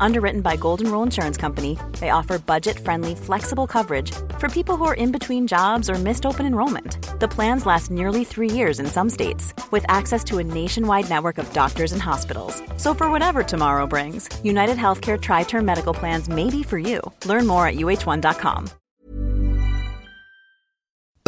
Underwritten by Golden Rule Insurance Company, they offer budget friendly, flexible coverage for people who are in between jobs or missed open enrollment. The plans last nearly three years in some states, with access to a nationwide network of doctors and hospitals. So, for whatever tomorrow brings, United Healthcare Tri Term Medical Plans may be for you. Learn more at uh1.com.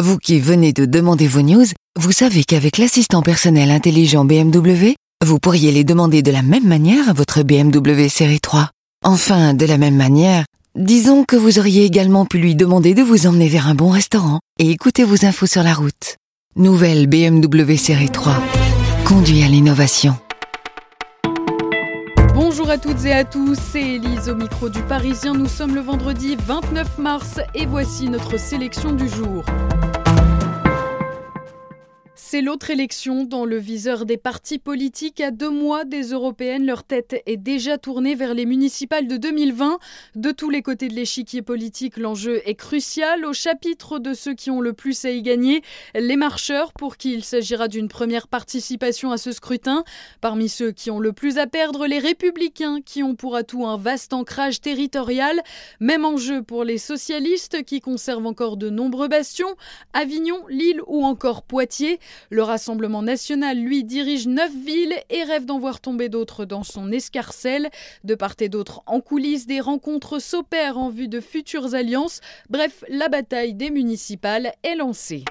Vous qui venez de demander vos news, vous savez qu'avec l'assistant personnel intelligent BMW, vous pourriez les demander de la même manière à votre BMW série 3. Enfin, de la même manière, disons que vous auriez également pu lui demander de vous emmener vers un bon restaurant et écouter vos infos sur la route. Nouvelle BMW série 3. Conduit à l'innovation. Bonjour à toutes et à tous, c'est Elise au micro du Parisien. Nous sommes le vendredi 29 mars et voici notre sélection du jour. C'est l'autre élection dans le viseur des partis politiques. À deux mois des européennes, leur tête est déjà tournée vers les municipales de 2020. De tous les côtés de l'échiquier politique, l'enjeu est crucial. Au chapitre de ceux qui ont le plus à y gagner, les marcheurs, pour qui il s'agira d'une première participation à ce scrutin. Parmi ceux qui ont le plus à perdre, les républicains, qui ont pour atout un vaste ancrage territorial. Même enjeu pour les socialistes, qui conservent encore de nombreux bastions. Avignon, Lille ou encore Poitiers. Le Rassemblement national, lui, dirige neuf villes et rêve d'en voir tomber d'autres dans son escarcelle. De part et d'autre, en coulisses, des rencontres s'opèrent en vue de futures alliances. Bref, la bataille des municipales est lancée.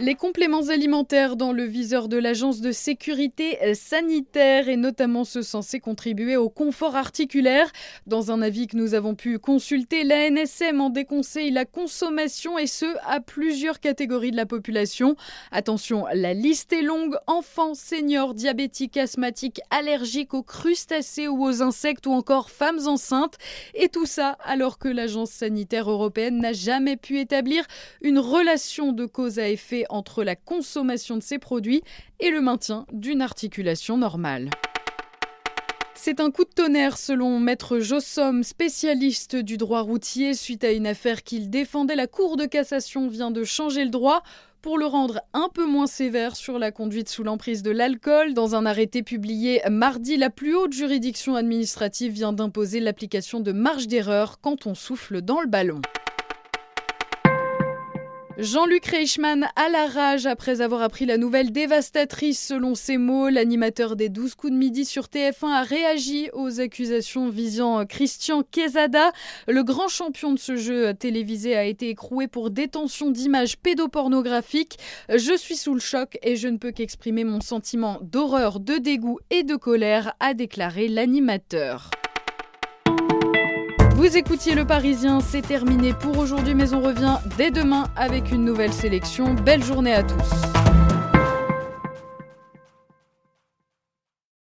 Les compléments alimentaires dans le viseur de l'Agence de sécurité sanitaire et notamment ceux censés contribuer au confort articulaire. Dans un avis que nous avons pu consulter, la NSM en déconseille la consommation et ce à plusieurs catégories de la population. Attention, la liste est longue enfants, seniors, diabétiques, asthmatiques, allergiques aux crustacés ou aux insectes ou encore femmes enceintes. Et tout ça alors que l'Agence sanitaire européenne n'a jamais pu établir une relation de cause à effet entre la consommation de ces produits et le maintien d'une articulation normale. C'est un coup de tonnerre selon Maître Jossom, spécialiste du droit routier, suite à une affaire qu'il défendait. La Cour de cassation vient de changer le droit pour le rendre un peu moins sévère sur la conduite sous l'emprise de l'alcool. Dans un arrêté publié mardi, la plus haute juridiction administrative vient d'imposer l'application de marge d'erreur quand on souffle dans le ballon. Jean-Luc Reichmann à la rage après avoir appris la nouvelle dévastatrice selon ses mots. L'animateur des 12 coups de midi sur TF1 a réagi aux accusations visant Christian Quesada. Le grand champion de ce jeu télévisé a été écroué pour détention d'images pédopornographiques. Je suis sous le choc et je ne peux qu'exprimer mon sentiment d'horreur, de dégoût et de colère, a déclaré l'animateur. Vous écoutiez Le Parisien, c'est terminé pour aujourd'hui, mais on revient dès demain avec une nouvelle sélection. Belle journée à tous.